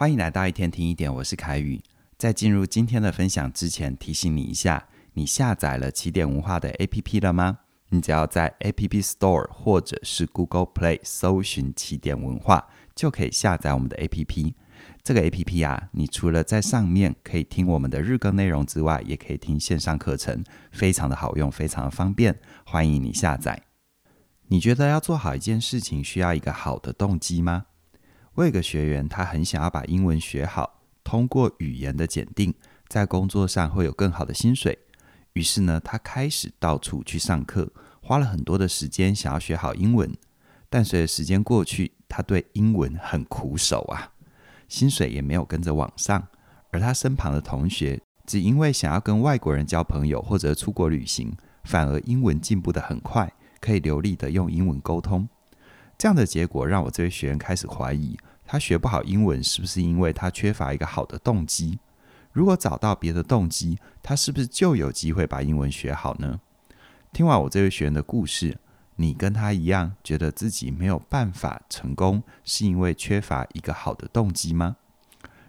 欢迎来到一天听一点，我是凯宇。在进入今天的分享之前，提醒你一下，你下载了起点文化的 APP 了吗？你只要在 App Store 或者是 Google Play 搜寻起点文化，就可以下载我们的 APP。这个 APP 啊，你除了在上面可以听我们的日更内容之外，也可以听线上课程，非常的好用，非常的方便。欢迎你下载。你觉得要做好一件事情，需要一个好的动机吗？我有个学员，他很想要把英文学好，通过语言的检定，在工作上会有更好的薪水。于是呢，他开始到处去上课，花了很多的时间想要学好英文。但随着时间过去，他对英文很苦手啊，薪水也没有跟着往上。而他身旁的同学，只因为想要跟外国人交朋友或者出国旅行，反而英文进步得很快，可以流利地用英文沟通。这样的结果让我这位学员开始怀疑，他学不好英文是不是因为他缺乏一个好的动机？如果找到别的动机，他是不是就有机会把英文学好呢？听完我这位学员的故事，你跟他一样觉得自己没有办法成功，是因为缺乏一个好的动机吗？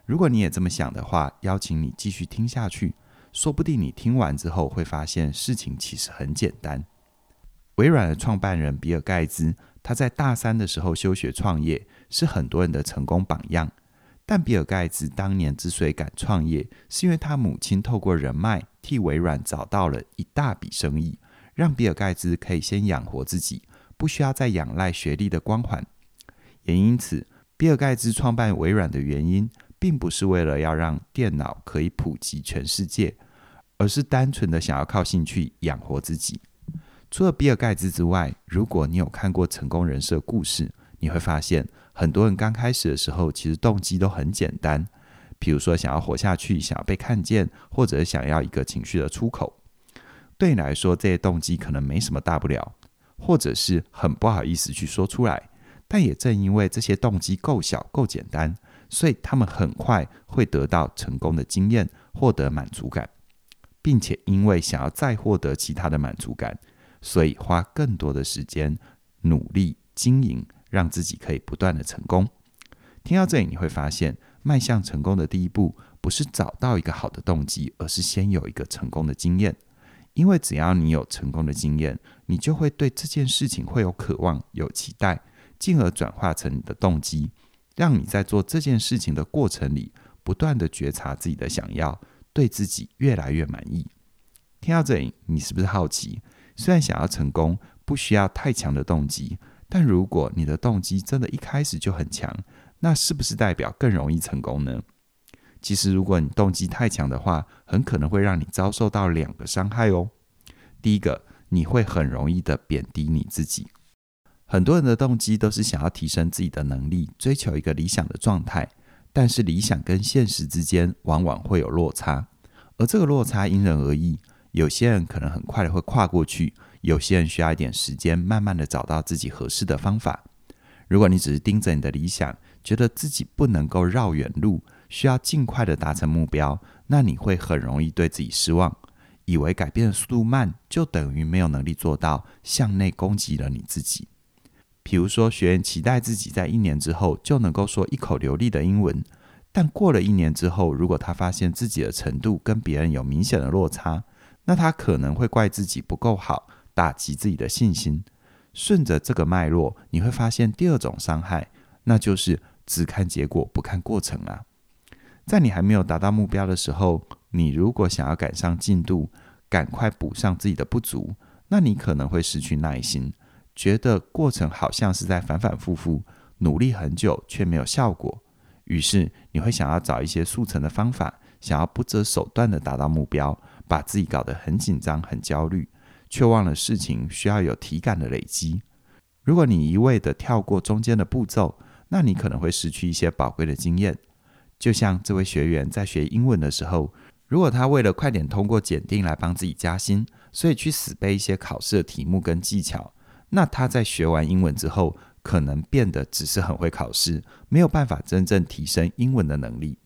如果你也这么想的话，邀请你继续听下去，说不定你听完之后会发现事情其实很简单。微软的创办人比尔盖茨。他在大三的时候休学创业，是很多人的成功榜样。但比尔盖茨当年之所以敢创业，是因为他母亲透过人脉替微软找到了一大笔生意，让比尔盖茨可以先养活自己，不需要再仰赖学历的光环。也因此，比尔盖茨创办微软的原因，并不是为了要让电脑可以普及全世界，而是单纯的想要靠兴趣养活自己。除了比尔盖茨之外，如果你有看过成功人士的故事，你会发现很多人刚开始的时候，其实动机都很简单，比如说想要活下去，想要被看见，或者想要一个情绪的出口。对你来说，这些动机可能没什么大不了，或者是很不好意思去说出来。但也正因为这些动机够小、够简单，所以他们很快会得到成功的经验，获得满足感，并且因为想要再获得其他的满足感。所以花更多的时间努力经营，让自己可以不断的成功。听到这里，你会发现，迈向成功的第一步不是找到一个好的动机，而是先有一个成功的经验。因为只要你有成功的经验，你就会对这件事情会有渴望、有期待，进而转化成你的动机，让你在做这件事情的过程里，不断的觉察自己的想要，对自己越来越满意。听到这里，你是不是好奇？虽然想要成功不需要太强的动机，但如果你的动机真的一开始就很强，那是不是代表更容易成功呢？其实，如果你动机太强的话，很可能会让你遭受到两个伤害哦。第一个，你会很容易的贬低你自己。很多人的动机都是想要提升自己的能力，追求一个理想的状态，但是理想跟现实之间往往会有落差，而这个落差因人而异。有些人可能很快的会跨过去，有些人需要一点时间，慢慢的找到自己合适的方法。如果你只是盯着你的理想，觉得自己不能够绕远路，需要尽快的达成目标，那你会很容易对自己失望，以为改变的速度慢就等于没有能力做到，向内攻击了你自己。比如说，学员期待自己在一年之后就能够说一口流利的英文，但过了一年之后，如果他发现自己的程度跟别人有明显的落差，那他可能会怪自己不够好，打击自己的信心。顺着这个脉络，你会发现第二种伤害，那就是只看结果不看过程啊。在你还没有达到目标的时候，你如果想要赶上进度，赶快补上自己的不足，那你可能会失去耐心，觉得过程好像是在反反复复，努力很久却没有效果。于是你会想要找一些速成的方法，想要不择手段的达到目标。把自己搞得很紧张、很焦虑，却忘了事情需要有体感的累积。如果你一味的跳过中间的步骤，那你可能会失去一些宝贵的经验。就像这位学员在学英文的时候，如果他为了快点通过检定来帮自己加薪，所以去死背一些考试的题目跟技巧，那他在学完英文之后，可能变得只是很会考试，没有办法真正提升英文的能力。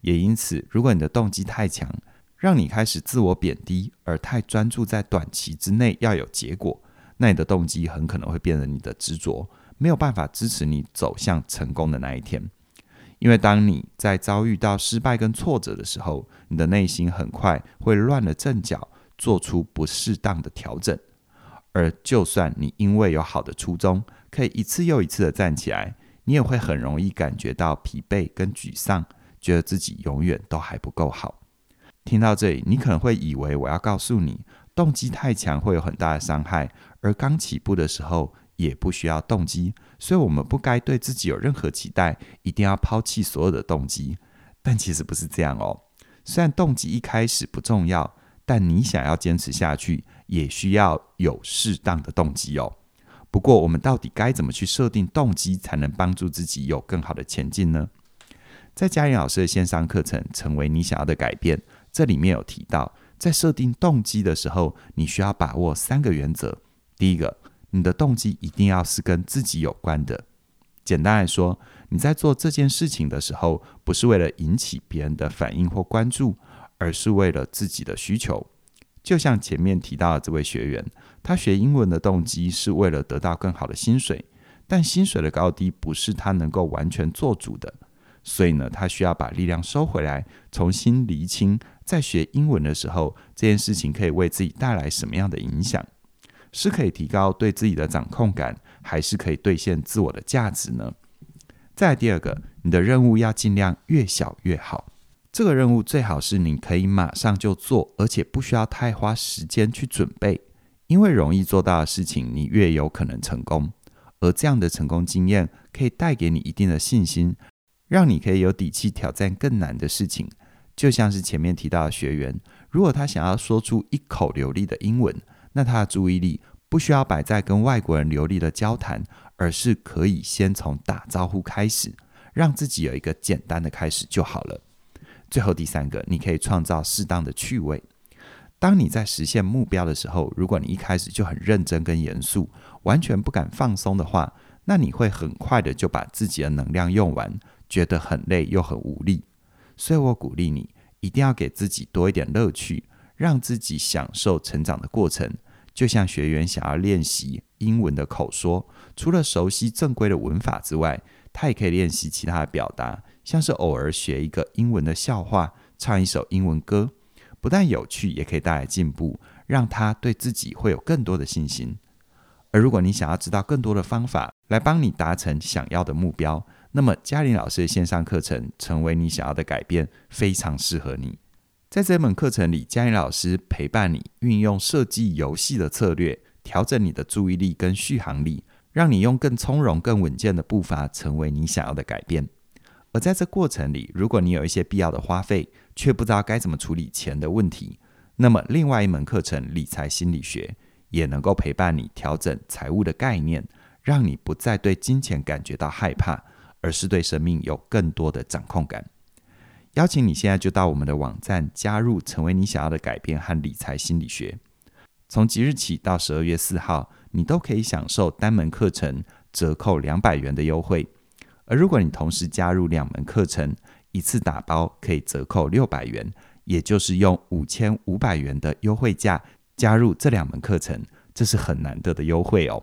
也因此，如果你的动机太强，让你开始自我贬低，而太专注在短期之内要有结果，那你的动机很可能会变成你的执着，没有办法支持你走向成功的那一天。因为当你在遭遇到失败跟挫折的时候，你的内心很快会乱了阵脚，做出不适当的调整。而就算你因为有好的初衷，可以一次又一次的站起来，你也会很容易感觉到疲惫跟沮丧，觉得自己永远都还不够好。听到这里，你可能会以为我要告诉你，动机太强会有很大的伤害，而刚起步的时候也不需要动机，所以我们不该对自己有任何期待，一定要抛弃所有的动机。但其实不是这样哦。虽然动机一开始不重要，但你想要坚持下去，也需要有适当的动机哦。不过，我们到底该怎么去设定动机，才能帮助自己有更好的前进呢？在嘉玲老师的线上课程《成为你想要的改变》，这里面有提到。在设定动机的时候，你需要把握三个原则。第一个，你的动机一定要是跟自己有关的。简单来说，你在做这件事情的时候，不是为了引起别人的反应或关注，而是为了自己的需求。就像前面提到的这位学员，他学英文的动机是为了得到更好的薪水，但薪水的高低不是他能够完全做主的。所以呢，他需要把力量收回来，重新厘清，在学英文的时候，这件事情可以为自己带来什么样的影响？是可以提高对自己的掌控感，还是可以兑现自我的价值呢？再第二个，你的任务要尽量越小越好。这个任务最好是你可以马上就做，而且不需要太花时间去准备，因为容易做到的事情，你越有可能成功。而这样的成功经验可以带给你一定的信心。让你可以有底气挑战更难的事情，就像是前面提到的学员，如果他想要说出一口流利的英文，那他的注意力不需要摆在跟外国人流利的交谈，而是可以先从打招呼开始，让自己有一个简单的开始就好了。最后第三个，你可以创造适当的趣味。当你在实现目标的时候，如果你一开始就很认真跟严肃，完全不敢放松的话，那你会很快的就把自己的能量用完。觉得很累又很无力，所以我鼓励你一定要给自己多一点乐趣，让自己享受成长的过程。就像学员想要练习英文的口说，除了熟悉正规的文法之外，他也可以练习其他的表达，像是偶尔学一个英文的笑话，唱一首英文歌，不但有趣，也可以带来进步，让他对自己会有更多的信心。而如果你想要知道更多的方法来帮你达成想要的目标，那么嘉玲老师的线上课程，成为你想要的改变，非常适合你。在这门课程里，嘉玲老师陪伴你运用设计游戏的策略，调整你的注意力跟续航力，让你用更从容、更稳健的步伐，成为你想要的改变。而在这过程里，如果你有一些必要的花费，却不知道该怎么处理钱的问题，那么另外一门课程——理财心理学，也能够陪伴你调整财务的概念，让你不再对金钱感觉到害怕。而是对生命有更多的掌控感。邀请你现在就到我们的网站加入，成为你想要的改变和理财心理学。从即日起到十二月四号，你都可以享受单门课程折扣两百元的优惠。而如果你同时加入两门课程，一次打包可以折扣六百元，也就是用五千五百元的优惠价加入这两门课程，这是很难得的优惠哦。